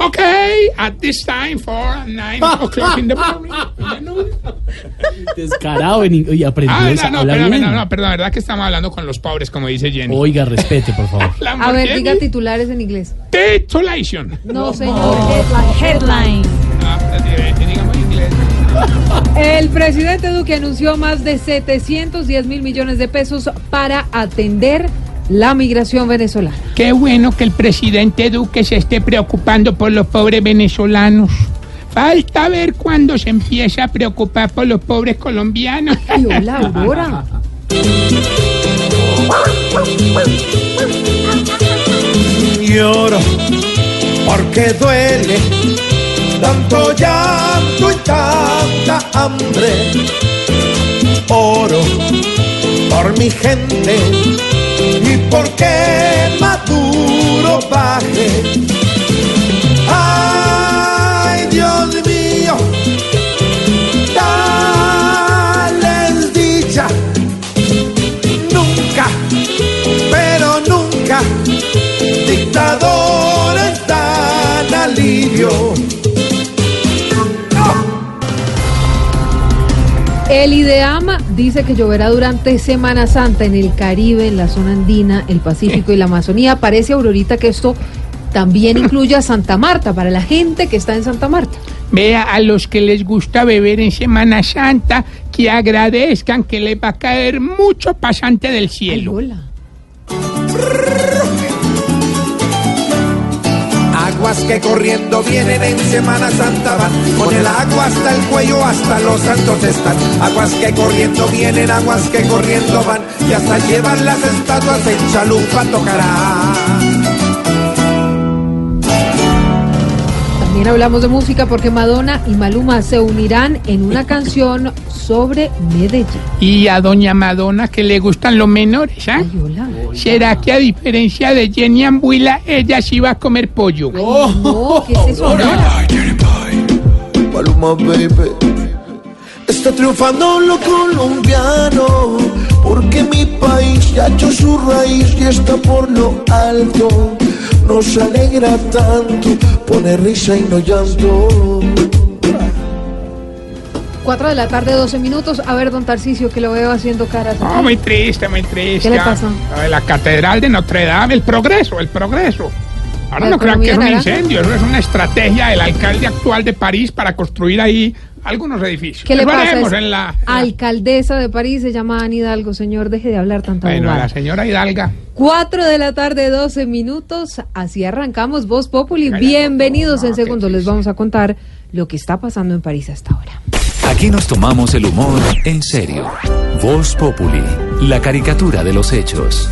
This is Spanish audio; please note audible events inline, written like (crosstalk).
Okay, at this time for nine o'clock in the morning. Descarado en y aprendió Ah, no, no, perdón, no, no, perdón, la verdad que estamos hablando con los pobres, como dice Jenny. Oiga, respete, por favor. (laughs) A ver, diga titulares en inglés. Titulation. No, señor. Headline. Digamos en inglés. El presidente Duque anunció más de 710 mil millones de pesos para atender la migración venezolana. Qué bueno que el presidente Duque se esté preocupando por los pobres venezolanos. Falta ver cuándo se empieza a preocupar por los pobres colombianos. Ay, hola, Aurora. lloro porque duele tanto llanto y tanta hambre. Oro por mi gente y porque Maduro baje. Ay, Dios mío, dale dicha. Nunca, pero nunca dictadores dan alivio. El IDEAM dice que lloverá durante Semana Santa en el Caribe, en la zona andina, el Pacífico y la Amazonía. Parece, Aurorita, que esto también (clears throat) incluye a Santa Marta, para la gente que está en Santa Marta. Vea a los que les gusta beber en Semana Santa que agradezcan que les va a caer mucho pasante del Ay, cielo. hola. Que corriendo vienen en Semana Santa van, con el agua hasta el cuello, hasta los santos están. Aguas que corriendo vienen, aguas que corriendo van, y hasta llevan las estatuas en chalupa tocará. También hablamos de música porque Madonna y Maluma se unirán en una canción sobre Medellín. Y a doña Madonna que le gustan los menores, ¿ah? Ay, hola. ¿Será que a diferencia de Jenny Ambuila, ella sí va a comer pollo? No, ¿qué es eso? Aurora? Paloma baby Está triunfando lo colombiano Porque mi país ya echó su raíz y está por lo alto Nos alegra tanto Pone risa y no llanto 4 de la tarde, 12 minutos. A ver, don Tarcicio, que lo veo haciendo caras. Oh, muy triste, muy triste. ¿Qué le pasó? Lo de La catedral de Notre Dame, el progreso, el progreso. Ahora ¿La no crean que es un naranja? incendio, eso es una estrategia del alcalde actual de París para construir ahí algunos edificios. ¿Qué le pasa? Es en la, Alcaldesa de París se llama Ana Hidalgo. Señor, deje de hablar tanta Bueno, bobada. la señora Hidalga. 4 de la tarde, 12 minutos. Así arrancamos Voz Populi. Bienvenidos. no, En qué segundos les vamos a contar lo que está pasando en París hasta ahora. Aquí nos tomamos el humor en serio. Voz Populi, la caricatura de los hechos.